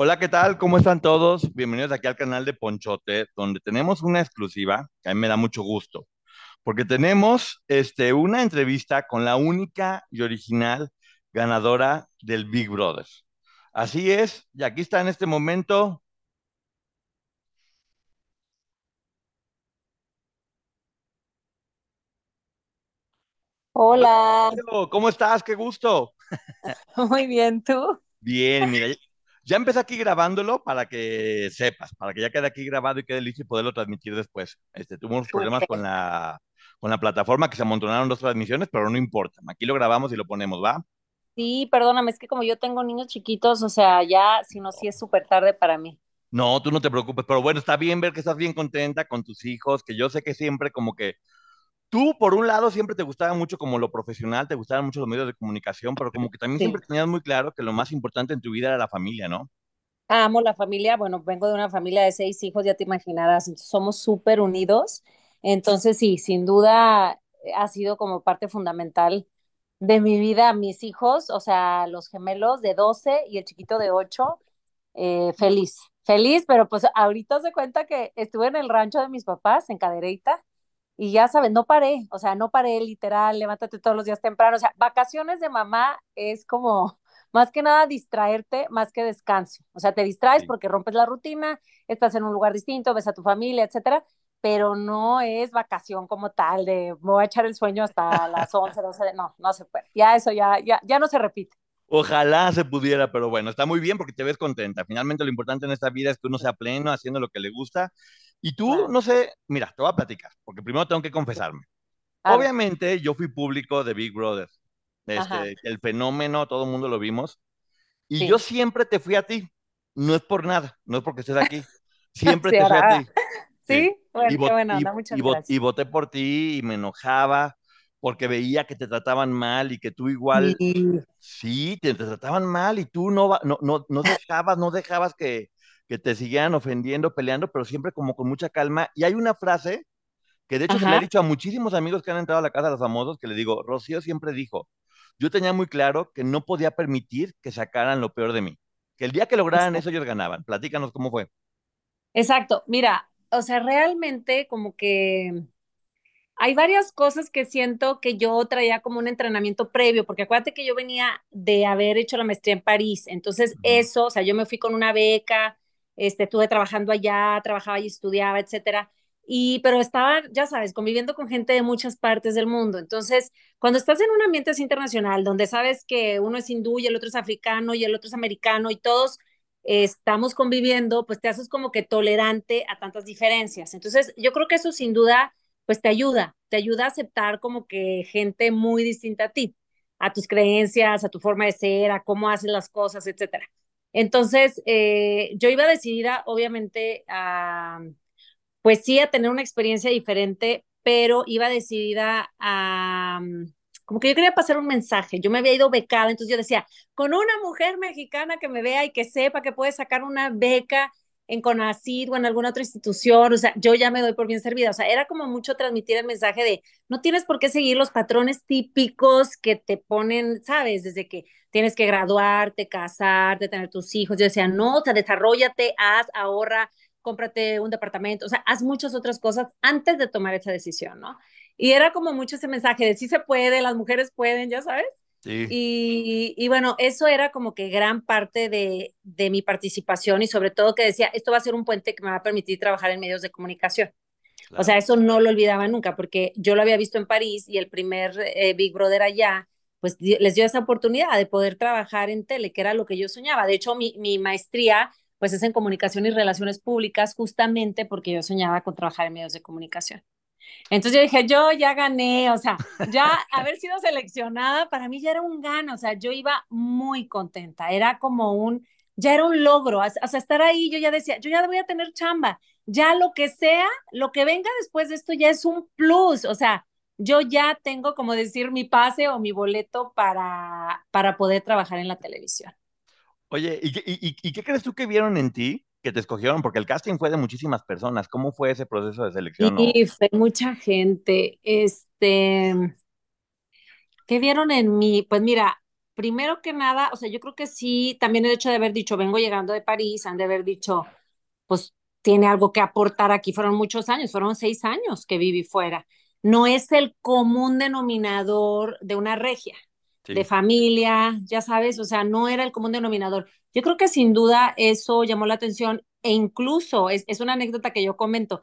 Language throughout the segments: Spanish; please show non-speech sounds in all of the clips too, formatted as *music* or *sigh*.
Hola, ¿qué tal? ¿Cómo están todos? Bienvenidos aquí al canal de Ponchote, donde tenemos una exclusiva que a mí me da mucho gusto, porque tenemos este, una entrevista con la única y original ganadora del Big Brother. Así es, y aquí está en este momento. Hola, ¿Cómo estás? Qué gusto. *laughs* muy bien, ¿tú? Bien, mira, ya empecé aquí grabándolo para que sepas, para que ya quede aquí grabado y quede listo y poderlo transmitir después. Este, tuvimos problemas con la, con la plataforma que se amontonaron dos transmisiones, pero no importa. Aquí lo grabamos y lo ponemos, ¿va? Sí, perdóname, es que como yo tengo niños chiquitos, o sea, ya, si no, sí es súper tarde para mí. No, tú no te preocupes, pero bueno, está bien ver que estás bien contenta con tus hijos, que yo sé que siempre como que tú, por un lado, siempre te gustaba mucho como lo profesional, te gustaban mucho los medios de comunicación, pero como que también Sí. siempre tenías muy claro que lo más importante en tu vida era la familia, ¿no? Amo la familia, bueno, vengo de una familia de seis hijos, ya te imaginarás, somos súper unidos. Entonces, sí, sin duda eh, ha sido como parte fundamental de mi vida, mis hijos, o sea, los gemelos de 12 y el chiquito de 8, eh, feliz, feliz, pero pues ahorita se cuenta que estuve en el rancho de mis papás, en Cadereyta, y ya sabes, no paré, o sea, no paré literal, levántate todos los días temprano, o sea, vacaciones de mamá es como *laughs* más que nada distraerte, más que descanso, o sea, te distraes Sí. porque rompes la rutina, estás en un lugar distinto, ves a tu familia, etcétera, pero no es vacación como tal de me voy a echar el sueño hasta las 11, 12, de, no, no se puede, ya eso ya, ya, ya no se repite. Ojalá se pudiera, pero bueno, está muy bien porque te ves contenta. Finalmente lo importante en esta vida es que uno sea pleno haciendo lo que le gusta. Y tú, no sé, mira, te voy a platicar, porque primero tengo que confesarme. A ver, Obviamente yo fui público de Big Brother, este, el fenómeno, todo el mundo lo vimos, y yo sí, siempre te fui a ti. No es por nada, no es porque estés aquí. *laughs* Siempre sí, te fui a ti. Sí. sí, Y, bueno, qué vo- buena y, onda, y, muchas y gracias. voté por ti y me enojaba porque veía que te trataban mal y que tú igual, Sí, te, te trataban mal y tú no, no, no, no dejabas, no dejabas que, que te siguieran ofendiendo, peleando, pero siempre como con mucha calma. Y hay una frase que de hecho se le he dicho a muchísimos amigos que han entrado a la casa de los famosos, que le digo, Rocío siempre dijo, yo tenía muy claro que no podía permitir que sacaran lo peor de mí, que el día que lograran eso ellos ganaban. Platícanos cómo fue. Exacto, mira, o sea, realmente como que hay varias cosas que siento que yo traía como un entrenamiento previo, porque acuérdate que yo venía de haber hecho la maestría en París, entonces Ujú. eso, o sea, yo me fui con una beca, este, estuve trabajando allá, trabajaba y estudiaba, etcétera, y pero estaba, ya sabes, conviviendo con gente de muchas partes del mundo, entonces, cuando estás en un ambiente así internacional, donde sabes que uno es hindú y el otro es africano y el otro es americano y todos estamos conviviendo, pues te haces como que tolerante a tantas diferencias, entonces, yo creo que eso sin duda pues te ayuda, te ayuda a aceptar como que gente muy distinta a ti. a tus creencias, a tu forma de ser, a cómo haces las cosas, etcétera. Entonces, eh, yo iba decidida, obviamente, a, pues sí, a tener una experiencia diferente, pero iba decidida a, como que yo quería pasar un mensaje. Yo me había ido becada, entonces yo decía, con una mujer mexicana que me vea y que sepa que puede sacar una beca en CONACYT o en alguna otra institución, o sea, yo ya me doy por bien servida, o sea, era como mucho transmitir el mensaje de no tienes por qué seguir los patrones típicos que te ponen, sabes, desde que tienes que graduarte, casarte, tener tus hijos, yo decía, no, o sea, desarrollate, haz, ahorra, cómprate un departamento, o sea, haz muchas otras cosas antes de tomar esa decisión, ¿no? Y era como mucho ese mensaje de sí se puede, las mujeres pueden, ya sabes. Y, bueno, eso era como que gran parte de, de, mi participación y sobre todo que decía, esto va a ser un puente que me va a permitir trabajar en medios de comunicación. O sea, eso no lo olvidaba nunca porque yo lo había visto en París y el primer eh, Big Brother allá, pues les dio esa oportunidad de poder trabajar en tele, que era lo que yo soñaba. De hecho, mi, mi maestría pues es en comunicación y relaciones públicas justamente porque yo soñaba con trabajar en medios de comunicación. Entonces yo dije, yo ya gané, o sea, ya haber sido seleccionada para mí ya era un gano, o sea, yo iba muy contenta, era como un, ya era un logro, o sea, estar ahí, yo ya decía, yo ya voy a tener chamba, ya lo que sea, lo que venga después de esto ya es un plus, o sea, yo ya tengo, como decir, mi pase o mi boleto para, para poder trabajar en la televisión. Oye, ¿y, y, y qué crees tú que vieron en ti que te escogieron? Porque el casting fue de muchísimas personas. ¿Cómo fue ese proceso de selección? Sí, fue mucha gente. Este, ¿qué vieron en mí? Pues mira, primero que nada, o sea, yo creo que sí, también el hecho de haber dicho, vengo llegando de París, han de haber dicho, pues tiene algo que aportar aquí. Fueron muchos años, fueron seis años que viví fuera. No es el común denominador de una regia, de familia, ya sabes, o sea, no era el común denominador. Yo creo que sin duda eso llamó la atención e incluso es, es, una anécdota que yo comento.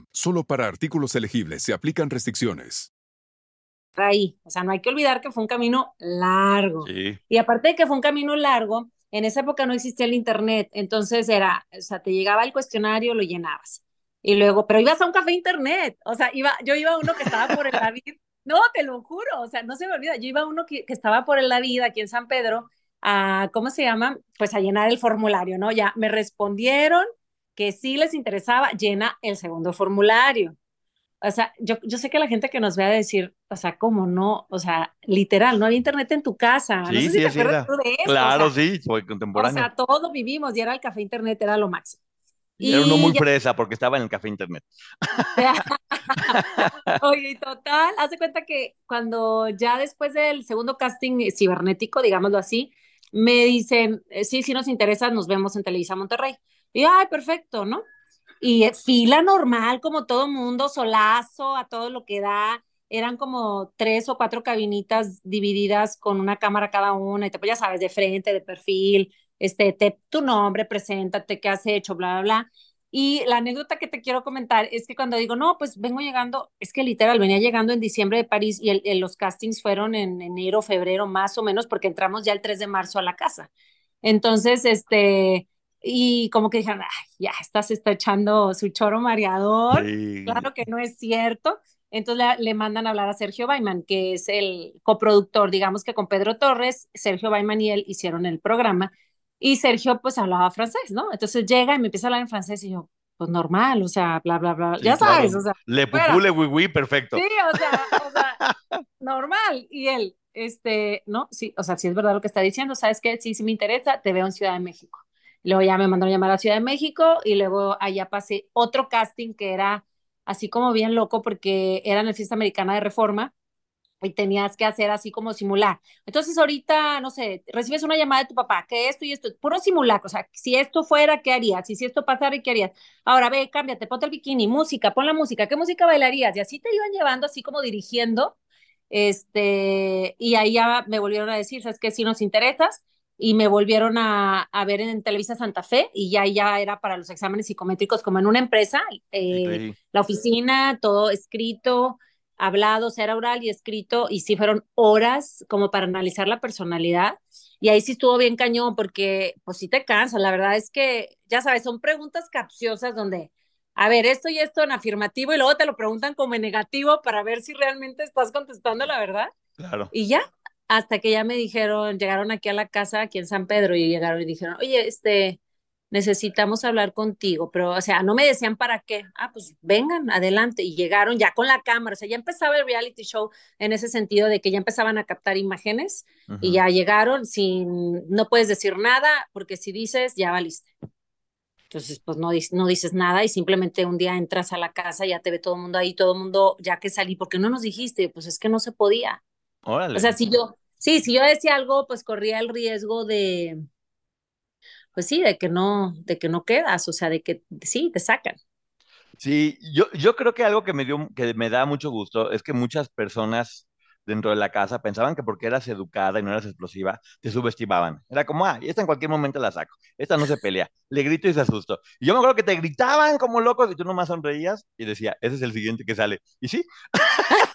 Solo para artículos elegibles se aplican restricciones. Ahí, o sea, no hay que olvidar que fue un camino largo. Y aparte de que fue un camino largo, en esa época no existía el internet, entonces era, o sea, te llegaba el cuestionario, lo llenabas. Y luego, pero ibas a un café internet, o sea, iba, yo iba a uno que estaba por el David, *laughs* no, te lo juro, o sea, no se me olvida, yo iba a uno que, que estaba por el David aquí en San Pedro, a, ¿cómo se llama? Pues a llenar el formulario, ¿no? Ya me respondieron, que sí les interesaba, llena el segundo formulario. O sea, yo, yo sé que la gente que nos ve a decir, o sea, ¿cómo no? O sea, literal, no había internet en tu casa. Sí, no sí, sí, Claro, sí, fue contemporáneo. O sea, todos vivimos y era el café internet, era lo máximo. Y era uno muy presa porque estaba en el café internet. *laughs* Oye, total, haz de cuenta que cuando ya después del segundo casting cibernético, digámoslo así, me dicen, eh, sí, sí nos interesa, nos vemos en Televisa Monterrey. Y, ay, perfecto, ¿no? Y eh, fila normal, como todo mundo, solazo, a todo lo que da. Eran como tres o cuatro cabinitas divididas con una cámara cada una, y te, pues ya sabes, de frente, de perfil, este, te, tu nombre, preséntate, qué has hecho, bla, bla, bla. Y la anécdota que te quiero comentar es que cuando digo, no, pues vengo llegando, es que literal, venía llegando en diciembre de París y el, los castings fueron en enero, febrero, más o menos, porque entramos ya el 3 de marzo a la casa. Entonces, este, y como que dijeron, Ay, ya, esta se está echando su choro mareador. Claro que no es cierto. Entonces le, mandan a hablar a Sergio Baiman, que es el coproductor, digamos que con Pedro Torres, Sergio Baiman y él hicieron el programa. Y Sergio pues hablaba francés, ¿no? Entonces llega y me empieza a hablar en francés y yo, pues normal, o sea, bla, bla, bla, ya sabes, o sea. Le pupú, le oui, perfecto. Sí, o sea, o sea, normal. Y él, este, ¿no? Sí, o sea, si es verdad lo que está diciendo, ¿sabes qué? Sí, sí me interesa, te veo en Ciudad de México. Luego ya me mandaron a llamar a Ciudad de México y luego allá pasé otro casting que era así como bien loco porque era en la fiesta americana de reforma y tenías que hacer así como simular. Entonces ahorita, no sé, recibes una llamada de tu papá, que esto y esto, puro simular, o sea, si esto fuera, ¿qué harías? Y si esto pasara, ¿qué harías? Ahora ve, cámbiate, ponte el bikini, música, pon la música, ¿qué música bailarías? Y así te iban llevando, así como dirigiendo. Este, y ahí ya me volvieron a decir, ¿sabes qué? Si nos interesas, y me volvieron a, a, ver en Televisa Santa Fe y ya, ya era para los exámenes psicométricos como en una empresa, eh, la oficina, todo escrito, hablado, o sea, era oral y escrito, y sí fueron horas como para analizar la personalidad. Y ahí sí estuvo bien cañón, porque pues sí te cansa. La verdad es que, ya sabes, son preguntas capciosas donde, a ver, esto y esto en afirmativo, y luego te lo preguntan como en negativo para ver si realmente estás contestando la verdad. Claro. Y ya, hasta que ya me dijeron, llegaron aquí a la casa, aquí en San Pedro, y llegaron y dijeron, oye, este, necesitamos hablar contigo, pero, o sea, no me decían para qué, ah, pues vengan, adelante, y llegaron ya con la cámara, o sea, ya empezaba el reality show en ese sentido de que ya empezaban a captar imágenes y ya llegaron sin, no puedes decir nada, porque si dices, ya valiste. Entonces, pues no, no dices nada y simplemente un día entras a la casa, ya te ve todo el mundo ahí, todo el mundo, ya que salí, porque no nos dijiste? Pues es que no se podía. Órale. O sea, si yo, sí, si yo decía algo, pues corría el riesgo de, pues sí, de que no, de que no quedas, o sea, de que sí, te sacan. Sí, yo, yo creo que algo que me dio, que me da mucho gusto es que muchas personas dentro de la casa pensaban que porque eras educada y no eras explosiva, te subestimaban. Era como, ah, esta en cualquier momento la saco. Esta no se pelea. Le grito y se asustó. Y yo me acuerdo que te gritaban como locos y tú nomás sonreías y decía, ese es el siguiente que sale. Y sí. *laughs*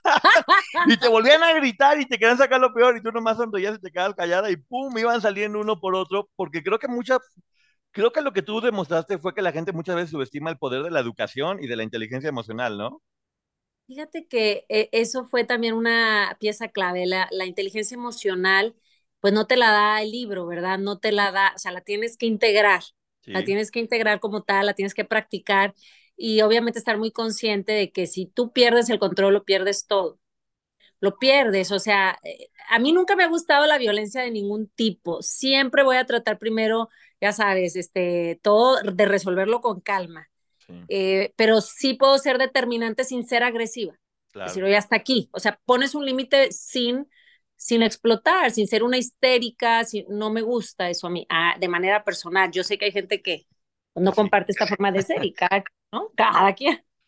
y te volvían a gritar y te querían sacar lo peor y tú nomás sonreías y te quedabas callada y pum, iban saliendo uno por otro porque creo que muchas creo que lo que tú demostraste fue que la gente muchas veces subestima el poder de la educación y de la inteligencia emocional, ¿no? Fíjate que eh, eso fue también una pieza clave, la, la, inteligencia emocional, pues no te la da el libro, ¿verdad? No te la da, o sea, la tienes que integrar, sí. la tienes que integrar como tal, la tienes que practicar y obviamente estar muy consciente de que si tú pierdes el control, lo pierdes todo. Lo pierdes, o sea, eh, a mí nunca me ha gustado la violencia de ningún tipo. Siempre voy a tratar primero, ya sabes, este, todo de resolverlo con calma Sí. Eh, pero sí puedo ser determinante sin ser agresiva. Claro. Decir, oye, hasta aquí. O sea, pones un límite sin, sin explotar, sin ser una histérica, sin, no me gusta eso a mí, ah, de manera personal. Yo sé que hay gente que no sí. comparte esta forma de ser y cada, ¿no? cada quien.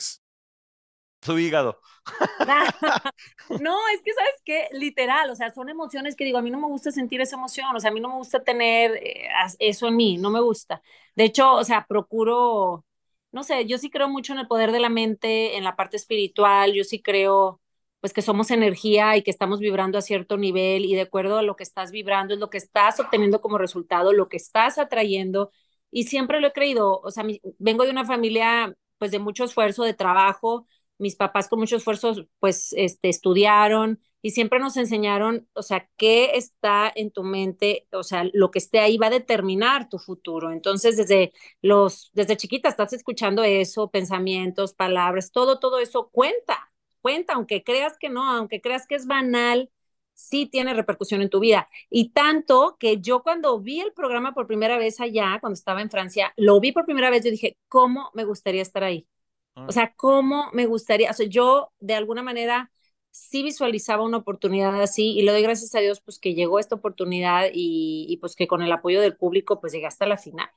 su hígado. *laughs* no, es que sabes qué, literal, o sea, son emociones que digo, a mí no me gusta sentir esa emoción, o sea, a mí no me gusta tener eh, eso en mí, no me gusta. De hecho, o sea, procuro, no sé, yo sí creo mucho en el poder de la mente, en la parte espiritual, yo sí creo pues que somos energía y que estamos vibrando a cierto nivel y de acuerdo a lo que estás vibrando es lo que estás obteniendo como resultado, lo que estás atrayendo y siempre lo he creído, o sea, mi, vengo de una familia pues de mucho esfuerzo, de trabajo, mis papás con mucho esfuerzo pues este, estudiaron y siempre nos enseñaron, o sea, qué está en tu mente, o sea, lo que esté ahí va a determinar tu futuro. Entonces, desde los, desde chiquita estás escuchando eso, pensamientos, palabras, todo, todo eso cuenta, cuenta, aunque creas que no, aunque creas que es banal, sí tiene repercusión en tu vida. Y tanto que yo cuando vi el programa por primera vez allá, cuando estaba en Francia, lo vi por primera vez, yo dije, ¿cómo me gustaría estar ahí? O sea, ¿cómo me gustaría? O sea, yo de alguna manera sí visualizaba una oportunidad así y le doy gracias a Dios pues que llegó esta oportunidad y, y pues que con el apoyo del público pues llegué hasta la final.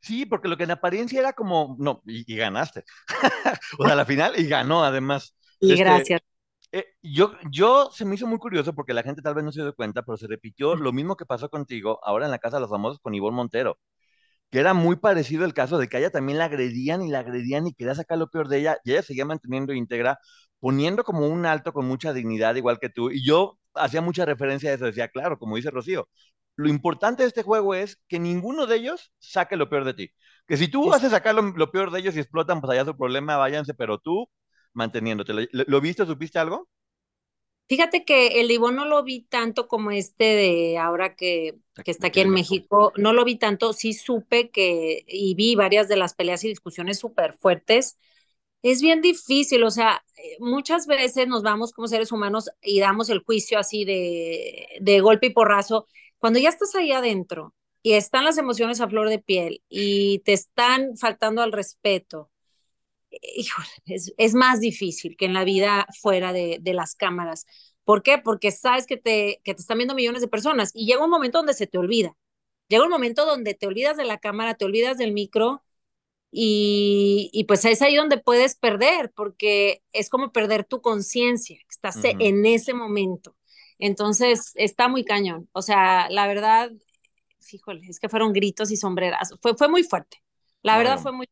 Sí, porque lo que en apariencia era como, no, y, y ganaste. *laughs* o sea, la final y ganó además. Y este, gracias. Eh, yo, yo se me hizo muy curioso porque la gente tal vez no se dio cuenta, pero se repitió lo mismo que pasó contigo ahora en la Casa de los Famosos con Ivonne Montero que era muy parecido el caso de que a ella también la agredían y la agredían y quería sacar lo peor de ella, y ella seguía manteniendo íntegra, poniendo como un alto con mucha dignidad, igual que tú, y yo hacía mucha referencia a eso, decía, claro, como dice Rocío, lo importante de este juego es que ninguno de ellos saque lo peor de ti, que si tú a sacar lo, lo peor de ellos y explotan, pues allá su problema, váyanse, pero tú manteniéndote. ¿Lo, lo viste, supiste algo? Fíjate que el Ivón no lo vi tanto como este de ahora que, que está aquí en México, no lo vi tanto, sí supe que y vi varias de las peleas y discusiones súper fuertes. es bien difícil, o sea, muchas veces nos vamos como seres humanos y damos el juicio así de, de golpe y porrazo. Cuando ya estás ahí adentro y están las emociones a flor de piel y te están faltando al respeto, híjole, es, es más difícil que en la vida fuera de, de las cámaras. ¿Por qué? Porque sabes que te, que te están viendo millones de personas y llega un momento donde se te olvida. Llega un momento donde te olvidas de la cámara, te olvidas del micro y, y pues es ahí donde puedes perder, porque es como perder tu conciencia, estás uh -huh. en ese momento. Entonces, está muy cañón. O sea, la verdad, fíjole, es que fueron gritos y sombreras. Fue, fue muy fuerte. La verdad fue muy...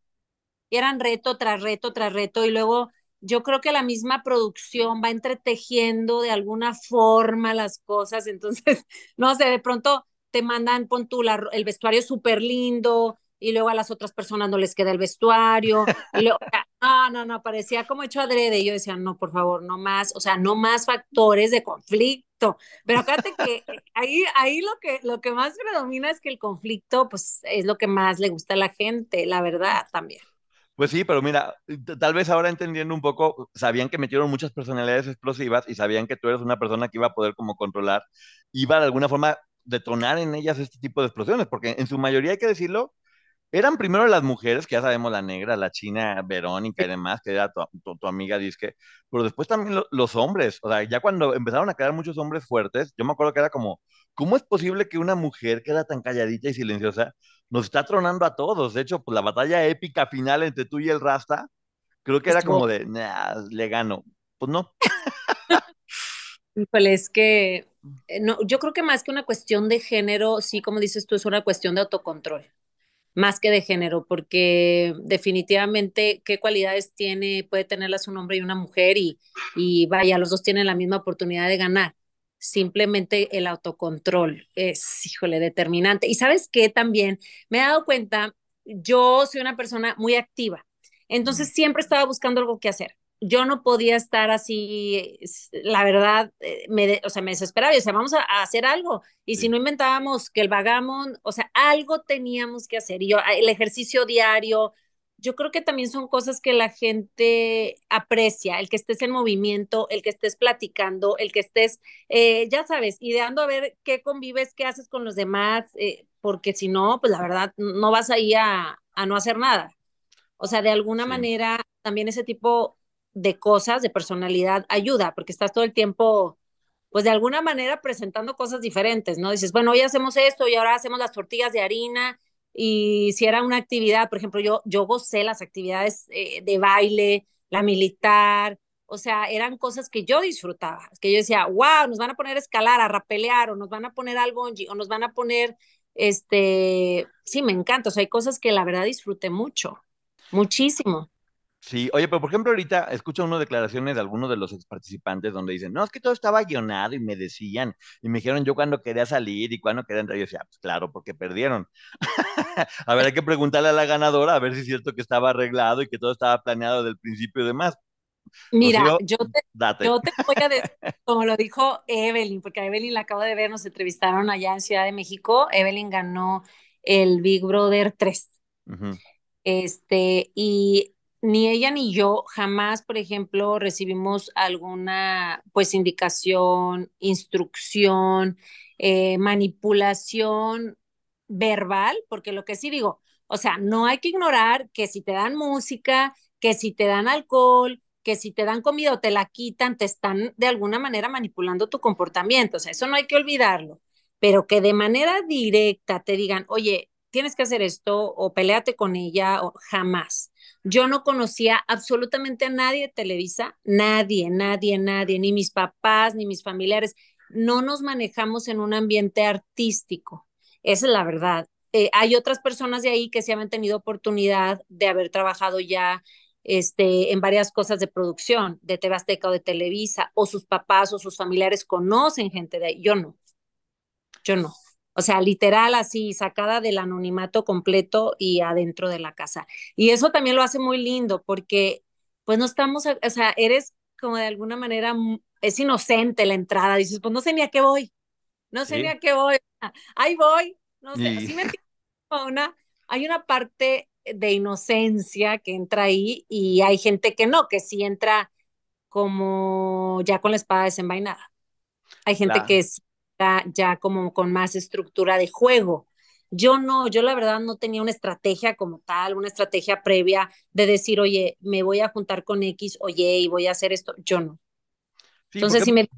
Y eran reto tras reto tras reto y luego yo creo que la misma producción va entretejiendo de alguna forma las cosas. Entonces, *laughs* no sé, de pronto te mandan, pon tú la, el vestuario súper lindo, y luego a las otras personas no les queda el vestuario, y luego, *laughs* no, no, no, parecía como hecho adrede, y yo decía, no, por favor, no más, o sea, no más factores de conflicto, pero acuérdate que ahí, ahí lo, que, lo que más predomina es que el conflicto, pues, es lo que más le gusta a la gente, la verdad, también. Pues sí, pero mira, tal vez ahora entendiendo un poco, sabían que metieron muchas personalidades explosivas y sabían que tú eres una persona que iba a poder como controlar, iba de alguna forma detonar en ellas este tipo de explosiones, porque en su mayoría hay que decirlo, eran primero las mujeres, que ya sabemos, la negra, la china, Verónica y demás, que era tu, tu, tu amiga disque, pero después también lo, los hombres, o sea, ya cuando empezaron a quedar muchos hombres fuertes, yo me acuerdo que era como, ¿cómo es posible que una mujer que era tan calladita y silenciosa nos está tronando a todos? De hecho, pues la batalla épica final entre tú y el Rasta, creo que era como de, nah, le gano. Pues no. *laughs* Híjole, es que no, yo creo que más que una cuestión de género, sí, como dices tú, es una cuestión de autocontrol más que de género, porque definitivamente qué cualidades tiene, puede tenerlas un hombre y una mujer y, y vaya, los dos tienen la misma oportunidad de ganar. Simplemente el autocontrol es, híjole, determinante. Y sabes qué también me he dado cuenta, yo soy una persona muy activa, entonces siempre estaba buscando algo que hacer yo no podía estar así, la verdad, eh, me, o sea, me desesperaba, y decía, vamos a, a hacer algo, y sí. si no inventábamos que el vagamon, o sea, algo teníamos que hacer, y yo, el ejercicio diario, yo creo que también son cosas que la gente aprecia, el que estés en movimiento, el que estés platicando, el que estés, eh, ya sabes, ideando a ver qué convives, qué haces con los demás, eh, porque si no, pues la verdad, no vas ahí a, a no hacer nada. O sea, de alguna sí. manera, también ese tipo de cosas, de personalidad, ayuda, porque estás todo el tiempo, pues de alguna manera presentando cosas diferentes, ¿no? Dices, bueno, hoy hacemos esto y ahora hacemos las tortillas de harina y si era una actividad, por ejemplo, yo, yo gocé las actividades eh, de baile, la militar, o sea, eran cosas que yo disfrutaba, que yo decía, wow, nos van a poner a escalar, a rapelear, o nos van a poner algo, o nos van a poner, este, sí, me encanta, o sea, hay cosas que la verdad disfruté mucho, muchísimo. Sí, oye, pero por ejemplo, ahorita escucho unas declaraciones de algunos de los ex participantes donde dicen, no, es que todo estaba guionado y me decían, y me dijeron yo cuando quería salir y cuando quería entrar. Yo decía, pues claro, porque perdieron. *laughs* a ver, hay que preguntarle a la ganadora a ver si es cierto que estaba arreglado y que todo estaba planeado desde el principio y demás. Mira, Rocío, yo, te, yo te voy a decir, *laughs* como lo dijo Evelyn, porque a Evelyn la acabo de ver, nos entrevistaron allá en Ciudad de México. Evelyn ganó el Big Brother 3. Uh -huh. Este, y ni ella ni yo jamás, por ejemplo, recibimos alguna pues indicación, instrucción, eh, manipulación verbal, porque lo que sí digo, o sea, no hay que ignorar que si te dan música, que si te dan alcohol, que si te dan comida o te la quitan, te están de alguna manera manipulando tu comportamiento, o sea, eso no hay que olvidarlo, pero que de manera directa te digan, oye, tienes que hacer esto o peleate con ella o jamás. Yo no conocía absolutamente a nadie de Televisa, nadie, nadie, nadie, ni mis papás, ni mis familiares. No nos manejamos en un ambiente artístico. Esa es la verdad. Eh, hay otras personas de ahí que se han tenido oportunidad de haber trabajado ya este, en varias cosas de producción, de TV Azteca o de Televisa, o sus papás o sus familiares conocen gente de ahí. Yo no. Yo no. O sea, literal así, sacada del anonimato completo y adentro de la casa. Y eso también lo hace muy lindo porque pues no estamos, o sea, eres como de alguna manera, es inocente la entrada, dices, pues no sé ni a qué voy, no sé ¿Sí? ni a qué voy, ahí voy, no sé, y... así me *laughs* una, hay una parte de inocencia que entra ahí y hay gente que no, que sí entra como ya con la espada desenvainada. Hay gente Claro. que está ya como con más estructura de juego. Yo no, yo la verdad no tenía una estrategia como tal, una estrategia previa de decir, oye, me voy a juntar con X, oye, y voy a hacer esto. Yo no. Sí, Entonces, porque- si me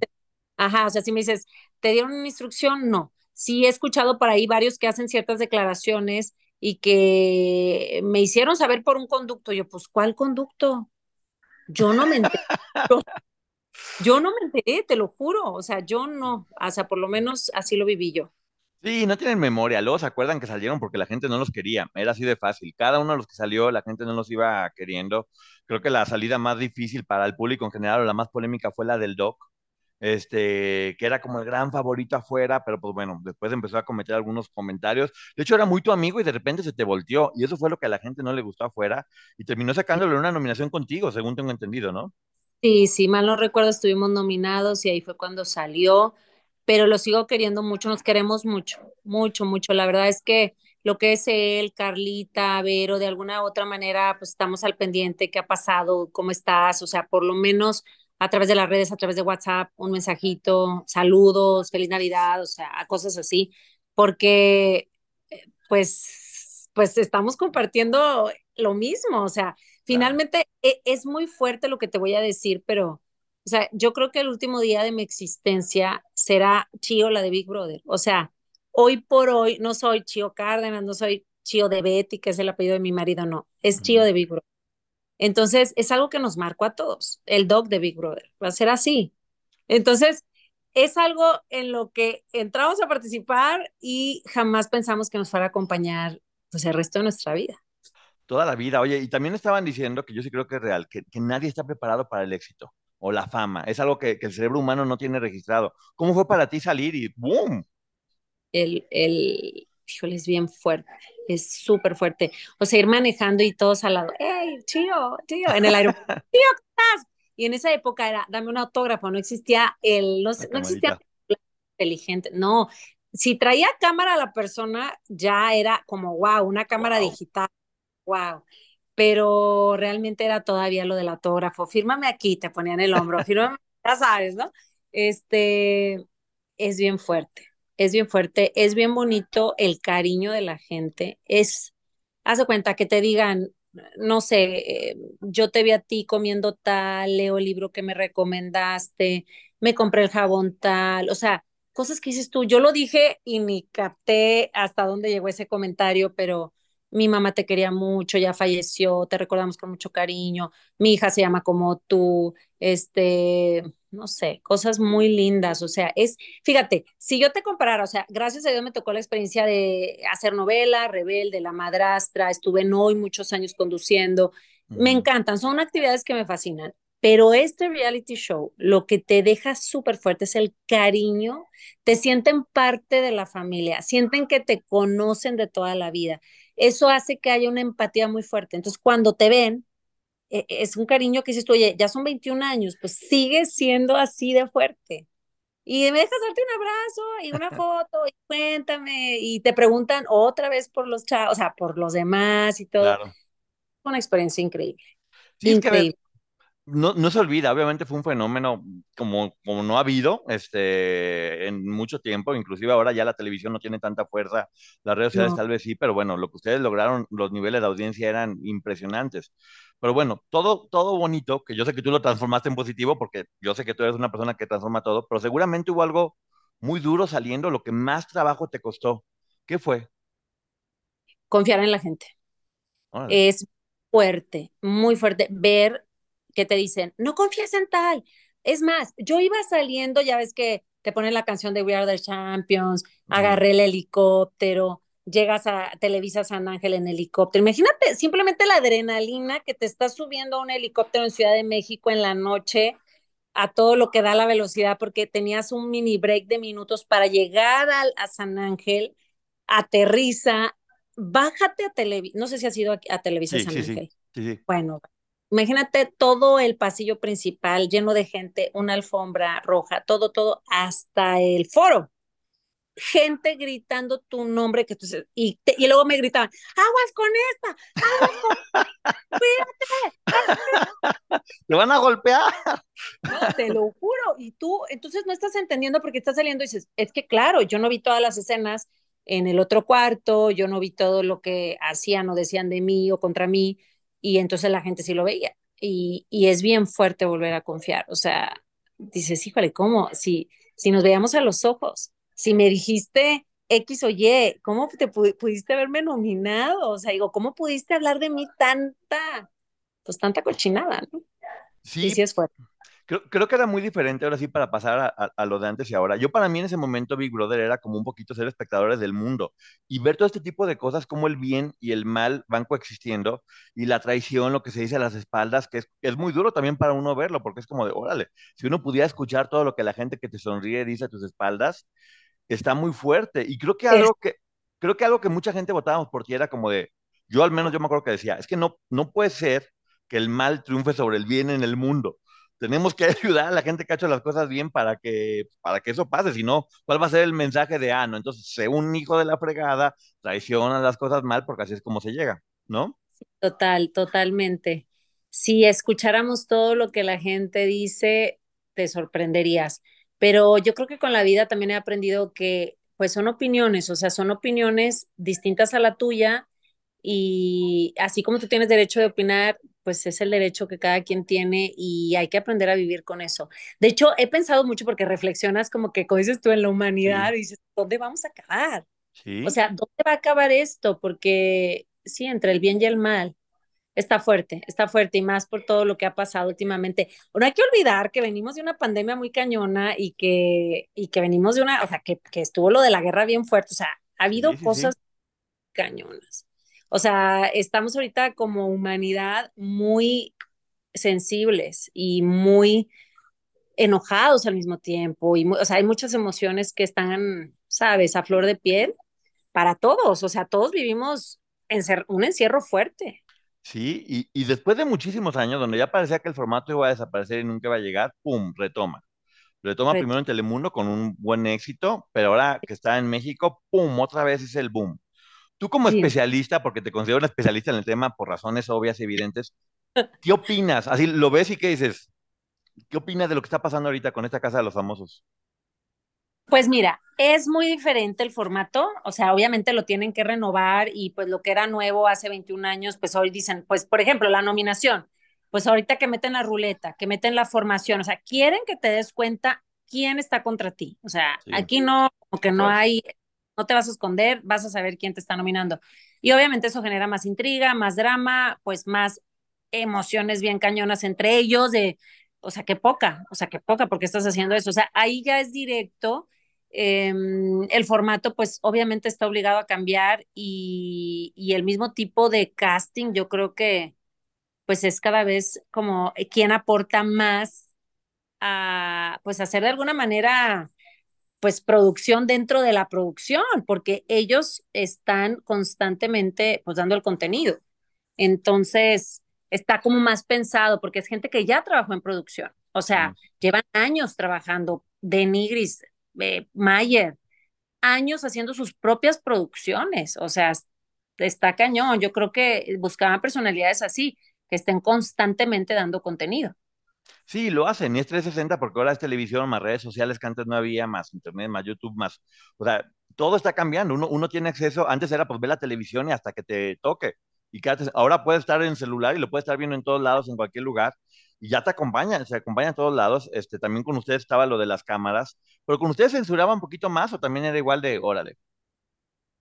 ajá, o sea, si me dices, ¿te dieron una instrucción? No. Sí he escuchado por ahí varios que hacen ciertas declaraciones y que me hicieron saber por un conducto. Yo, pues, ¿cuál conducto? Yo no me enteré. Yo, *laughs* yo no me enteré, te lo juro. O sea, yo no. O sea, por lo menos así lo viví yo. Sí, no tienen memoria. Luego se acuerdan que salieron porque la gente no los quería. Era así de fácil. Cada uno de los que salió, la gente no los iba queriendo. Creo que la salida más difícil para el público en general, o la más polémica, fue la del Doc. Este, que era como el gran favorito afuera, pero pues bueno, después empezó a cometer algunos comentarios. De hecho, era muy tu amigo y de repente se te volteó. Y eso fue lo que a la gente no le gustó afuera. Y terminó sacándole una nominación contigo, según tengo entendido, ¿no? Sí, sí, mal no recuerdo, estuvimos nominados y ahí fue cuando salió, pero lo sigo queriendo mucho, nos queremos mucho, mucho, mucho. La verdad es que lo que es él, Carlita, Vero, de alguna u otra manera, pues estamos al pendiente, qué ha pasado, cómo estás, o sea, por lo menos a través de las redes, a través de WhatsApp, un mensajito, saludos, feliz Navidad, o sea, cosas así, porque eh, pues, pues estamos compartiendo lo mismo, o sea, finalmente e- es muy fuerte lo que te voy a decir, pero, o sea, yo creo que el último día de mi existencia será Chío, la de Big Brother. O sea, hoy por hoy no soy Chío Cárdenas, no soy Chío de Betty, que es el apellido de mi marido, no, es Chío Ujú. de Big Brother. Entonces, es algo que nos marcó a todos, el dog de Big Brother, va a ser así. Entonces, es algo en lo que entramos a participar y jamás pensamos que nos fuera a acompañar pues el resto de nuestra vida. Toda la vida, oye, y también estaban diciendo que yo sí creo que es real, que, que nadie está preparado para el éxito o la fama. Es algo que, que el cerebro humano no tiene registrado. ¿Cómo fue para ti salir y ¡boom! el, el, híjole, es bien fuerte, es súper fuerte. O sea, ir manejando y todos al lado, ¡hey, tío, tío! En el aeropuerto, *laughs* ¡tío, ¿qué estás? Y en esa época era, dame un autógrafo, no existía el, no, no existía camarita. inteligente, no. Si traía cámara la persona, ya era como, wow, una cámara Wow. digital, wow. Pero realmente era todavía lo del autógrafo. Fírmame aquí, te ponían el hombro, fírmame, *laughs* ya sabes, ¿no? Este, es bien fuerte, es bien fuerte, es bien bonito el cariño de la gente. Es, haz cuenta que te digan, no sé, eh, yo te vi a ti comiendo tal, leo el libro que me recomendaste, me compré el jabón tal, o sea, cosas que dices tú. Yo lo dije y ni capté hasta dónde llegó ese comentario, pero mi mamá te quería mucho, ya falleció, te recordamos con mucho cariño, mi hija se llama como tú, este, no sé, cosas muy lindas, o sea, es, fíjate, si yo te comparara, o sea, gracias a Dios me tocó la experiencia de hacer novela, Rebelde, La Madrastra, estuve en hoy muchos años conduciendo, me encantan, son actividades que me fascinan, pero este reality show lo que te deja súper fuerte es el cariño, te sienten parte de la familia, sienten que te conocen de toda la vida. Eso hace que haya una empatía muy fuerte. Entonces, cuando te ven, eh, es un cariño que dices tú, oye, ya son 21 años, pues sigue siendo así de fuerte. Y me dejas darte un abrazo y una foto y cuéntame y te preguntan otra vez por los chavos, o sea, por los demás y todo. Claro. Una experiencia increíble, Sí, es que a ver, increíble. No, no se olvida, obviamente fue un fenómeno como, como no ha habido este, en mucho tiempo, inclusive ahora ya la televisión no tiene tanta fuerza, las redes sociales No. tal vez sí, pero bueno, lo que ustedes lograron, los niveles de audiencia eran impresionantes. Pero bueno, todo, todo bonito, que yo sé que tú lo transformaste en positivo, porque yo sé que tú eres una persona que transforma todo, pero seguramente hubo algo muy duro saliendo, lo que más trabajo te costó. ¿Qué fue? Confiar en la gente. Órale. Es fuerte, muy fuerte ver que te dicen, no confíes en tal. Es más, yo iba saliendo, ya ves que te ponen la canción de We Are the Champions, agarré el helicóptero, llegas a Televisa San Ángel en helicóptero. Imagínate simplemente la adrenalina que te está subiendo a un helicóptero en Ciudad de México en la noche a todo lo que da la velocidad, porque tenías un mini break de minutos para llegar al, a San Ángel, aterriza, bájate a Televisa, no sé si has ido a, a Televisa Sí, San sí, Ángel. sí, sí. Bueno, imagínate todo el pasillo principal lleno de gente, una alfombra roja, todo, todo, hasta el foro. gente gritando tu nombre, que tú, y, te, y luego me gritaban, aguas con esta, aguas con *laughs* cuídate. Te van a golpear. No, te lo juro. Y tú, entonces no estás entendiendo porque estás saliendo y dices, es que claro, yo no vi todas las escenas en el otro cuarto, yo no vi todo lo que hacían o decían de mí o contra mí, y entonces la gente sí lo veía. Y, y es bien fuerte volver a confiar. O sea, dices, híjole, ¿cómo? Si, si nos veíamos a los ojos, si me dijiste X o Y, ¿cómo te pudiste haberme nominado? O sea, digo, ¿cómo pudiste hablar de mí tanta, pues tanta cochinada, ¿no? Sí, sí es fuerte. Creo, creo, que era muy diferente ahora sí para pasar a, a, a, lo de antes y ahora. Yo para mí en ese momento Big Brother era como un poquito ser espectadores del mundo y ver todo este tipo de cosas, como el bien y el mal van coexistiendo y la traición, lo que se dice a las espaldas, que es, es muy duro también para uno verlo, porque es como de, órale, si uno pudiera escuchar todo lo que la gente que te sonríe dice a tus espaldas, está muy fuerte. Y creo que algo que, creo que algo que mucha gente votábamos por ti era como de, yo al menos yo me acuerdo que decía, es que no, no puede ser que el mal triunfe sobre el bien en el mundo tenemos que *laughs* ayudar a la gente que ha hecho las cosas bien para que, para que eso pase, si no, ¿cuál va a ser el mensaje de, ah, no, entonces, sé un hijo de la fregada, traiciona las cosas mal porque así es como se llega, ¿no? Total, totalmente. Si escucháramos todo lo que la gente dice, te sorprenderías. Pero yo creo que con la vida también he aprendido que, pues son opiniones, o sea, son opiniones distintas a la tuya y así como tú tienes derecho de opinar, pues es el derecho que cada quien tiene y hay que aprender a vivir con eso. De hecho, he pensado mucho porque reflexionas como que, como dices tú, en la humanidad, sí. y dices, ¿dónde vamos a acabar? Sí. O sea, ¿dónde va a acabar esto? Porque sí, entre el bien y el mal, está fuerte, está fuerte y más por todo lo que ha pasado últimamente. No hay que olvidar que venimos de una pandemia muy cañona y que, y que venimos de una, o sea, que, que estuvo lo de la guerra bien fuerte, o sea, ha habido Sí, cosas cañonas. O sea, estamos ahorita como humanidad muy sensibles y muy enojados al mismo tiempo. Y, mu- o sea, hay muchas emociones que están, sabes, a flor de piel para todos. O sea, todos vivimos encer- un encierro fuerte. Sí, y, y después de muchísimos años, donde ya parecía que el formato iba a desaparecer y nunca iba a llegar, ¡pum! Retoma. Retoma Ret- primero en Telemundo con un buen éxito, pero ahora que está en México, ¡pum! Otra vez es el boom. Tú como Sí. especialista, porque te considero una especialista en el tema por razones obvias y evidentes, ¿qué opinas? Así lo ves y qué dices, ¿qué opinas de lo que está pasando ahorita con esta Casa de los Famosos? Pues mira, es muy diferente el formato, o sea, obviamente lo tienen que renovar y pues lo que era nuevo hace 21 años, pues hoy dicen, pues por ejemplo, la nominación, pues ahorita que meten la ruleta, que meten la formación, o sea, quieren que te des cuenta quién está contra ti, o sea, Sí. aquí no, como que no hay, no te vas a esconder, vas a saber quién te está nominando. Y obviamente eso genera más intriga, más drama, pues más emociones bien cañonas entre ellos, de, o sea, qué poca, o sea, qué poca, porque estás haciendo eso? O sea, ahí ya es directo eh, el formato pues obviamente está obligado a cambiar y, y, el mismo tipo de casting yo creo que pues es cada vez como quien aporta más a pues hacer de alguna manera pues producción dentro de la producción porque ellos están constantemente pues dando el contenido entonces está como más pensado porque es gente que ya trabajó en producción o sea Sí. llevan años trabajando de Nigris eh, Mayer, años haciendo sus propias producciones, o sea, está cañón. Yo creo que buscaban personalidades así, que estén constantemente dando contenido. Sí, lo hacen, y es 360 porque ahora es televisión, más redes sociales que antes no había, más internet, más YouTube, más, o sea, todo está cambiando, uno, uno tiene acceso, antes era pues ver la televisión y hasta que te toque, y ahora puedes estar en celular y lo puedes estar viendo en todos lados, en cualquier lugar, y ya te acompaña, se acompaña a todos lados, este, también con ustedes estaba lo de las cámaras, pero con ustedes censuraba un poquito más o también era igual de, órale,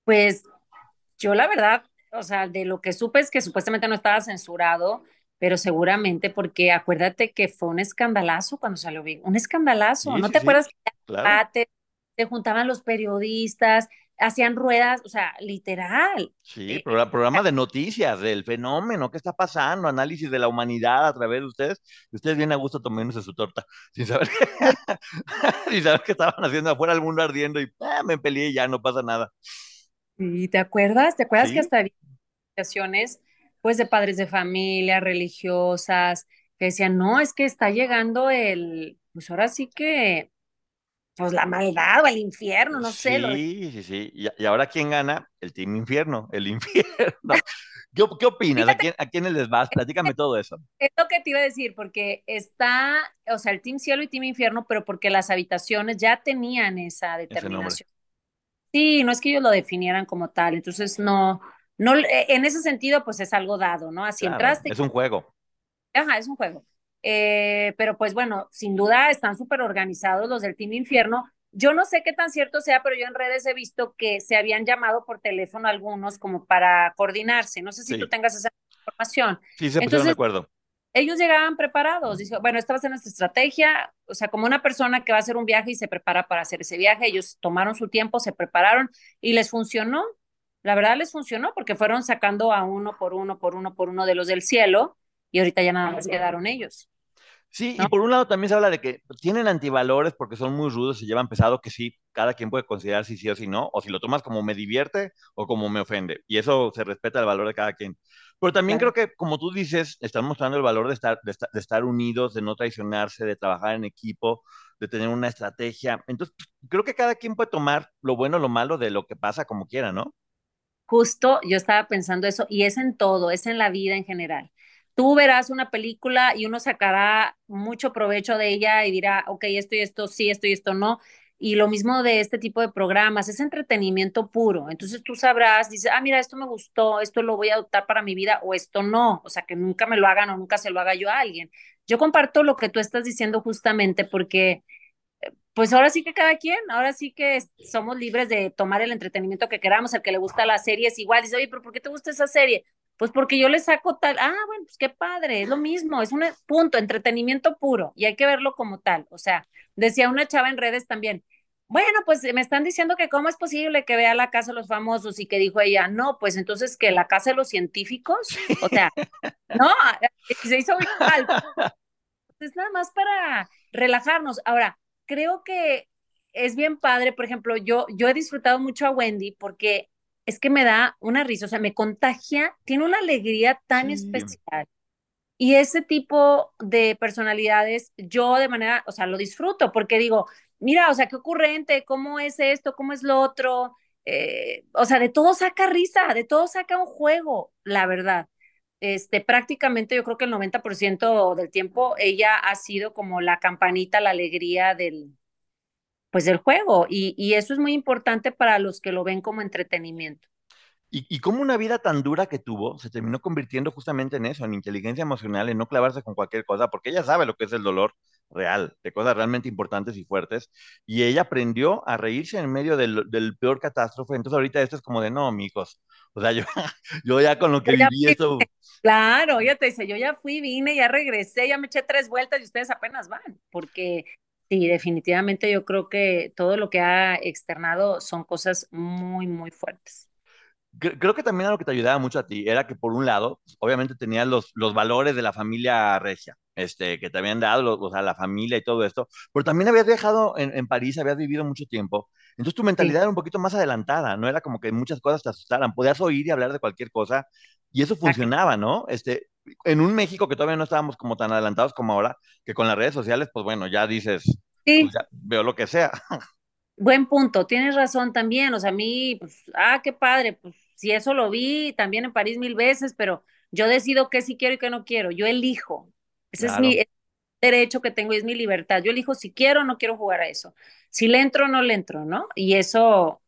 Pues yo la verdad, o sea, de lo que supe es que supuestamente no estaba censurado, pero seguramente porque acuérdate que fue un escandalazo cuando salió Big, un escandalazo, sí, ¿no sí, te sí, acuerdas que claro, te, te juntaban los periodistas, hacían ruedas, o sea, literal. sí, Eh, progra- programa de noticias, del fenómeno, qué está pasando, análisis de la humanidad a través de ustedes, y ustedes bien a gusto tomándose su torta, *laughs* sin saber *laughs* sin saber qué estaban haciendo afuera el mundo ardiendo y ah, me peleé y ya no pasa nada. ¿Y te acuerdas? ¿Te acuerdas que ¿Sí? hasta había pues, de padres de familia, religiosas, que decían, no, es que está llegando el, pues ahora sí que pues la maldad o el infierno, no sé. Lo... Sí, sí, sí. Y, y ahora quién gana? El Team Infierno, el *laughs* infierno. ¿Qué, qué opinas? ¿A, quién, ¿A quiénes les vas? Platícame todo eso. Es lo que te iba a decir, porque está, o sea, el Team Cielo y Team Infierno, pero porque las habitaciones ya tenían esa determinación. Sí, no es que ellos lo definieran como tal, entonces no, no, en ese sentido, pues es algo dado, ¿no? Así Claro, entraste. es un juego. Ajá, es un juego. Eh, pero pues bueno, sin duda están súper organizados los del Team Infierno. Yo no sé qué tan cierto sea, pero yo en redes he visto que se habían llamado por teléfono algunos como para coordinarse. No sé si Sí. tú tengas esa información. Sí, se pusieron de acuerdo. ellos llegaban preparados. Dice, bueno, esta va a ser nuestra estrategia. O sea, como una persona que va a hacer un viaje y se prepara para hacer ese viaje, ellos tomaron su tiempo, se prepararon y les funcionó. La verdad les funcionó porque fueron sacando a uno por uno, por uno, por uno de los del cielo y ahorita ya nada más quedaron ellos. Sí, ¿no? y por un lado también se habla de que tienen antivalores porque son muy rudos, se llevan pesado, que sí, cada quien puede considerar si sí o si no, o si lo tomas como me divierte o como me ofende. Y eso se respeta el valor de cada quien. Pero también Claro. creo que, como tú dices, están mostrando el valor de estar, de estar, de estar unidos, de no traicionarse, de trabajar en equipo, de tener una estrategia. Entonces, creo que cada quien puede tomar lo bueno o lo malo de lo que pasa como quiera, ¿no? Justo yo estaba pensando eso y es en todo, es en la vida en general. Tú verás una película y uno sacará mucho provecho de ella y dirá, ok, esto y esto sí, esto y esto no. Y lo mismo de este tipo de programas, es entretenimiento puro. Entonces tú sabrás, dices, ah, mira, esto me gustó, esto lo voy a adoptar para mi vida o esto no. O sea, que nunca me lo hagan o nunca se lo haga yo a alguien. Yo comparto lo que tú estás diciendo justamente porque pues ahora sí que cada quien, ahora sí que somos libres de tomar el entretenimiento que queramos, el que le gusta la serie es igual, dice, oye, pero ¿por qué te gusta esa serie? Pues porque yo le saco tal, ah, bueno, pues qué padre, es lo mismo, es un punto, entretenimiento puro, y hay que verlo como tal. O sea, decía una chava en redes también, bueno, pues me están diciendo que cómo es posible que vea la casa de los famosos y que dijo ella, no, pues entonces que la casa de los científicos, o sea, *laughs* no, se hizo igual, es nada más para relajarnos. Ahora, creo que es bien padre, por ejemplo, yo, yo he disfrutado mucho a Wendy porque es que me da una risa, o sea, me contagia, tiene una alegría tan Sí. especial. Y ese tipo de personalidades, yo de manera, o sea, lo disfruto porque digo, mira, o sea, qué ocurrente, cómo es esto, cómo es lo otro. Eh, o sea, de todo saca risa, de todo saca un juego, la verdad. Este, prácticamente yo creo que el 90% del tiempo ella ha sido como la campanita, la alegría del, pues del juego. Y, y eso es muy importante para los que lo ven como entretenimiento. Y, y cómo una vida tan dura que tuvo se terminó convirtiendo justamente en eso, en inteligencia emocional, en no clavarse con cualquier cosa, porque ella sabe lo que es el dolor real, de cosas realmente importantes y fuertes, y ella aprendió a reírse en medio del, del peor catástrofe. Entonces ahorita esto es como de, no, amigos, o sea, *laughs* yo, yo ya con lo que ya viví fui- esto, Claro, ella te dice, yo ya fui, vine, ya regresé, ya me eché tres vueltas y ustedes apenas van, porque sí, definitivamente yo creo que todo lo que ha externado son cosas muy, muy fuertes. Cre- creo que también algo que te ayudaba mucho a ti era que por un lado, obviamente tenías los, los valores de la familia regia, este, que te habían dado, los- o sea, la familia y todo esto, pero también habías viajado en, en París, habías vivido mucho tiempo, entonces tu mentalidad era un poquito más adelantada, no era como que muchas cosas te asustaran, podías oír y hablar de cualquier cosa y eso funcionaba, ¿no? Este, en un México que todavía no estábamos como tan adelantados como ahora, que con las redes sociales, pues bueno, ya dices, Sí, pues ya veo lo que sea. buen punto, tienes razón también, o sea, a mí, pues, ah, qué padre, pues si eso lo vi también en París mil veces, pero yo decido qué sí quiero y qué no quiero, yo elijo, ese es mi Claro. es el derecho que tengo y es mi libertad, yo elijo si quiero o no quiero jugar a eso, si le entro o no le entro, ¿no? Y eso,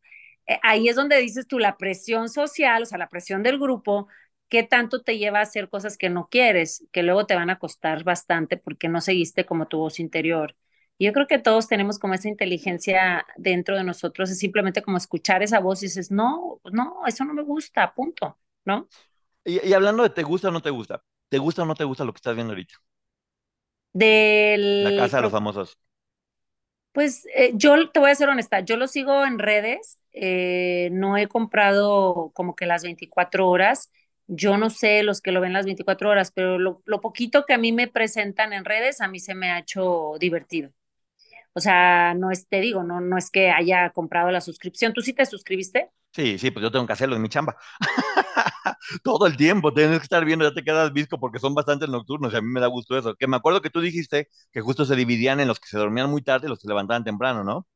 eh, ahí es donde dices tú la presión social, o sea, la presión del grupo, qué tanto te lleva a hacer cosas que no quieres, que luego te van a costar bastante porque no seguiste como tu voz interior. Yo creo que todos tenemos como esa inteligencia dentro de nosotros, es simplemente como escuchar esa voz y dices, no, no, eso no me gusta, punto, ¿no? Y, y hablando de te gusta o no te gusta, ¿te gusta o no te gusta lo que estás viendo ahorita? La Del, casa de los famosos. pues eh, yo te voy a ser honesta, yo lo sigo en redes, eh, no he comprado como que las 24 horas, yo no sé los que lo ven las 24 horas, pero lo, lo poquito que a mí me presentan en redes, a mí se me ha hecho divertido. O sea, no es, te digo, no, no es que haya comprado la suscripción. ¿Tú sí te suscribiste? Sí, sí, pues yo tengo que hacerlo en mi chamba. *laughs* Todo el tiempo tienes que estar viendo, ya te quedas visco porque son bastante nocturnos y a mí me da gusto eso. Que me acuerdo que tú dijiste que justo se dividían en los que se dormían muy tarde y los que se levantaban temprano, ¿no?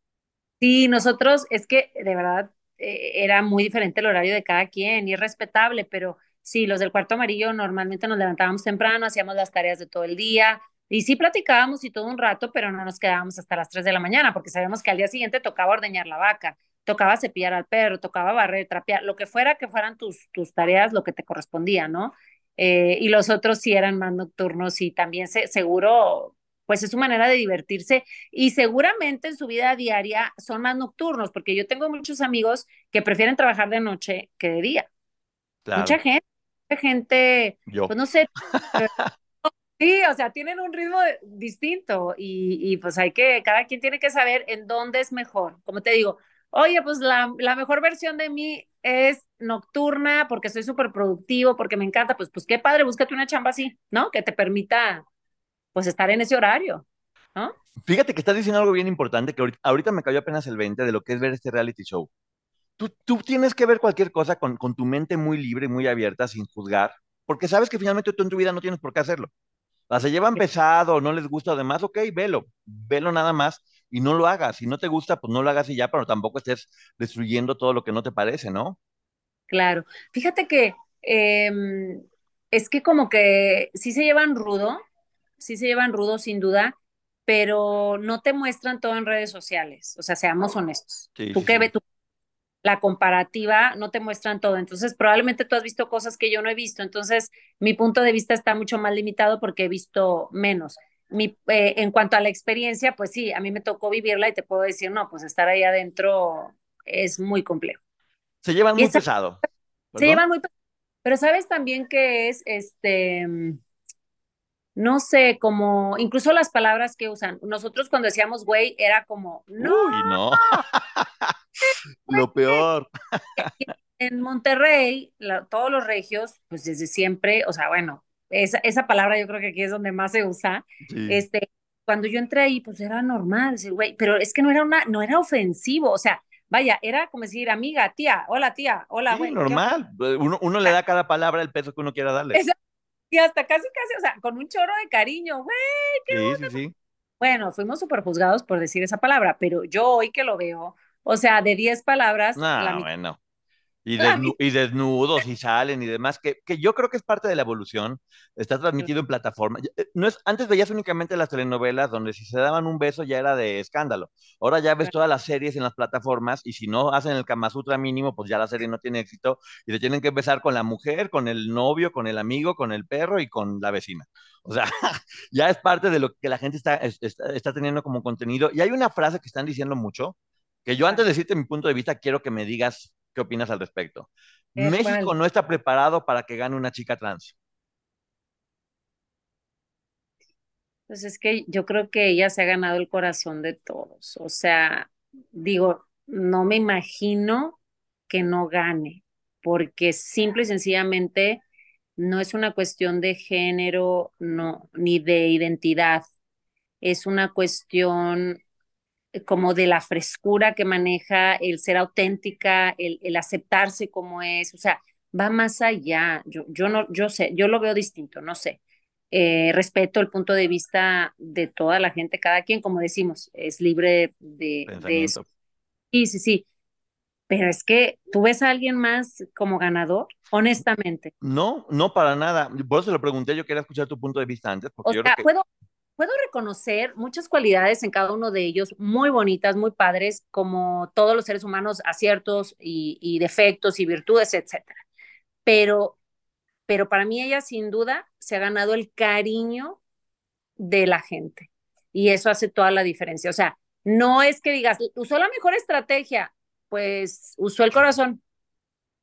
Sí, nosotros es que de verdad eh, era muy diferente el horario de cada quien y es respetable, pero sí, los del cuarto amarillo normalmente nos levantábamos temprano, hacíamos las tareas de todo el día y sí platicábamos y todo un rato, pero no nos quedábamos hasta las 3 de la mañana porque sabíamos que al día siguiente tocaba ordeñar la vaca, tocaba cepillar al perro, tocaba barrer, trapear, lo que fuera que fueran tus, tus tareas, lo que te correspondía, ¿no? Eh, y los otros sí eran más nocturnos y también se, seguro pues es su manera de divertirse y seguramente en su vida diaria son más nocturnos, porque yo tengo muchos amigos que prefieren trabajar de noche que de día. Claro. Mucha gente, mucha gente, Yo. pues no sé, *laughs* pero- sí, o sea, tienen un ritmo distinto y, y, pues hay que, cada quien tiene que saber en dónde es mejor. Como te digo, oye, pues la, la mejor versión de mí es nocturna porque soy súper productivo, porque me encanta, pues, pues qué padre, búscate una chamba así, ¿no? Que te permita, pues, estar en ese horario, ¿no? Fíjate que estás diciendo algo bien importante, que ahorita, ahorita me cayó apenas el 20 de lo que es ver este reality show. Tú, tú tienes que ver cualquier cosa con, con tu mente muy libre, muy abierta, sin juzgar, porque sabes que finalmente tú en tu vida no tienes por qué hacerlo. O se llevan pesado, no les gusta además, ok, velo, velo nada más y no lo hagas. Si no te gusta, pues no lo hagas y ya, pero tampoco estés destruyendo todo lo que no te parece, ¿no? Claro. Fíjate que em, es que como que sí se llevan rudo, sí se llevan rudo sin duda, pero no te muestran todo en redes sociales. O sea, seamos honestos. Sí, Tú sí, ve tú, la comparativa, no te muestran todo. Entonces, probablemente tú has visto cosas que yo no he visto. Entonces, mi punto de vista está mucho más limitado porque he visto menos. Mi, eh, en cuanto a la experiencia, pues sí, a mí me tocó vivirla y te puedo decir, no, pues estar ahí adentro es muy complejo. Se llevan Y muy esa- pesado. Se llevan muy... pe- Pero sabes también que es, este, mm, no sé, como incluso las palabras que usan. Nosotros cuando decíamos güey era como, no, Uy, no. *laughs* Lo peor. en Monterrey, la- todos los regios, pues desde siempre, o sea, bueno, esa, esa palabra yo creo que aquí es donde más se usa. Sí. Este, cuando yo entré ahí, pues era normal decir güey, pero es que no era una, no era ofensivo, o sea, vaya, era como decir amiga, tía, hola tía, hola, güey. ¿qué normal. Uno, uno le da cada palabra el peso que uno quiera darle. Esa- Y hasta casi, casi, o sea, con un chorro de cariño, güey. Sí, sí, sí. Bueno, fuimos súper juzgados por decir esa palabra, pero yo hoy que lo veo, o sea, de 10 palabras, la No, bueno. Y, La desnu- y desnudos y salen y demás, que, que yo creo que es parte de la evolución. Está transmitido en plataformas. Eh, No es, antes veías únicamente las telenovelas donde si se daban un beso ya era de escándalo. Ahora ya ves todas las series en las plataformas y si no hacen el Kama Sutra mínimo, pues ya la serie no tiene éxito y se tienen que besar con la mujer, con el novio, con el amigo, con el perro y con la vecina. O sea, *laughs* ya es parte de lo que la gente está, es- está, está teniendo como contenido. Y hay una frase que están diciendo mucho, que yo antes de decirte mi punto de vista, quiero que me digas qué opinas al respecto. México no está preparado para que gane una chica trans. Pues es que yo creo que ella se ha ganado el corazón de todos. O sea, digo, no me imagino que no gane, porque simple y sencillamente no es una cuestión de género, no, ni de identidad. Es una cuestión como de la frescura que maneja, el ser auténtica, el, el aceptarse como es, o sea, va más allá. Yo, yo no, yo sé, yo lo veo distinto, no sé. Eh, respeto el punto de vista de toda la gente, cada quien, como decimos, es libre de, de eso. Sí, sí, sí. Pero es que tú ves a alguien más como ganador, honestamente. No, no para nada. Por eso lo pregunté, yo quería escuchar tu punto de vista antes, porque O yo sea, creo que puedo, puedo reconocer muchas cualidades en cada uno de ellos, muy bonitas, muy padres, como todos los seres humanos, aciertos y, y defectos y virtudes, etcétera. Pero, pero para mí ella sin duda se ha ganado el cariño de la gente y eso hace toda la diferencia. O sea, no es que digas, usó la mejor estrategia, pues usó el corazón.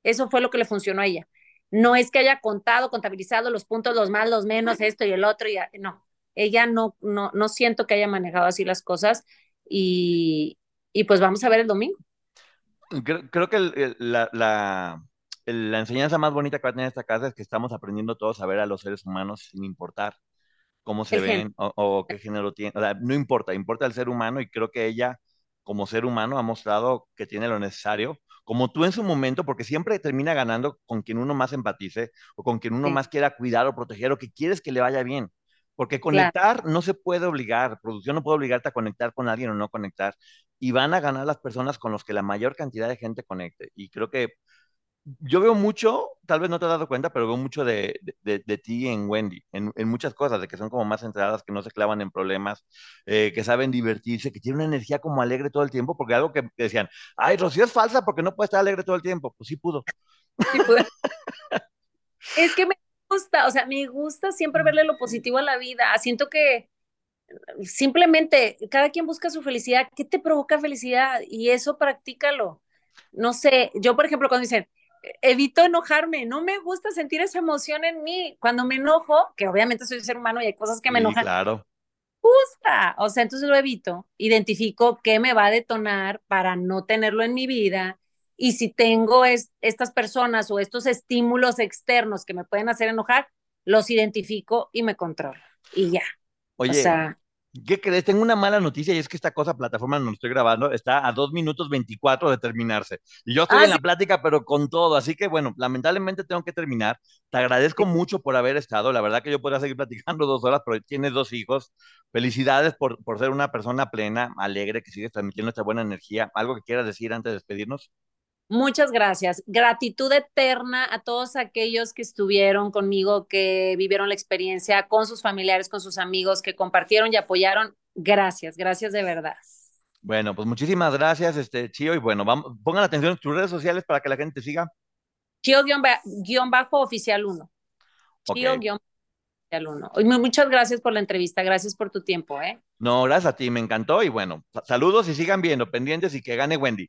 Eso fue lo que le funcionó a ella. No es que haya contado, contabilizado los puntos, los más, los menos, esto y el otro, y no. Ella no, no, no siento que haya manejado así las cosas y, y pues vamos a ver el domingo. creo, creo que el- el- la, la- el- la enseñanza más bonita que va a tener esta casa es que estamos aprendiendo todos a ver a los seres humanos sin importar cómo se ven o, o qué género tienen. O sea, no importa, importa el ser humano y creo que ella, como ser humano, ha mostrado que tiene lo necesario, como tú en su momento, porque siempre termina ganando con quien uno más empatice o con quien uno Sí. más quiera cuidar o proteger o que quieres que le vaya bien. Porque Claro. conectar no se puede obligar, producción no puede obligarte a conectar con alguien o no conectar, y van a ganar las personas con los que la mayor cantidad de gente conecte. Y creo que yo veo mucho, tal vez no te has dado cuenta, pero veo mucho de, de, de ti en Wendy, en, en, muchas cosas, de que son como más centradas, que no se clavan en problemas, eh, que saben divertirse, que tienen una energía como alegre todo el tiempo, porque algo que, que decían, ay, Rocío es falsa porque no puede estar alegre todo el tiempo. Pues sí pudo. Sí pudo. *laughs* es que me gusta, o sea, me gusta siempre verle lo positivo a la vida. Siento que simplemente cada quien busca su felicidad. ¿Qué te provoca felicidad? Y eso practícalo. No sé, yo por ejemplo cuando dicen, evito enojarme, no me gusta sentir esa emoción en mí. Cuando me enojo, que obviamente soy un ser humano y hay cosas que me enojan. Claro. Gusta, o sea, entonces lo evito, identifico qué me va a detonar para no tenerlo en mi vida y si tengo es, estas personas o estos estímulos externos que me pueden hacer enojar, los identifico y me controlo y ya. Oye, o sea, ¿Qué crees? Tengo una mala noticia y es que esta cosa, plataforma donde estoy grabando, está a 2 minutos 24 de terminarse. Y yo estoy ah, en la plática, pero con todo. Así que bueno, lamentablemente tengo que terminar. Te agradezco mucho por haber estado. La verdad que yo podría seguir platicando dos horas, pero tienes dos hijos. Felicidades por, por ser una persona plena, alegre, que sigues transmitiendo esta buena energía. ¿Algo que quieras decir antes de despedirnos? Muchas gracias. Gratitud eterna a todos aquellos que estuvieron conmigo, que vivieron la experiencia con sus familiares, con sus amigos, que compartieron y apoyaron. Gracias, gracias de verdad. Bueno, pues muchísimas gracias, este Chío. Y bueno, vamos, pongan atención en tus redes sociales para que la gente siga. Chío-oficial 1. Chío-oficial 1. Muchas gracias por la entrevista, gracias por tu tiempo, ¿eh? No, gracias a ti, me encantó. Y bueno, saludos y sigan viendo, pendientes y que gane Wendy.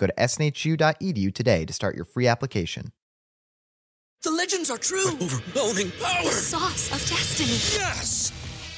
Go to snhu.edu today to start your free application. The legends are true. Overwhelming power! The sauce of destiny. Yes!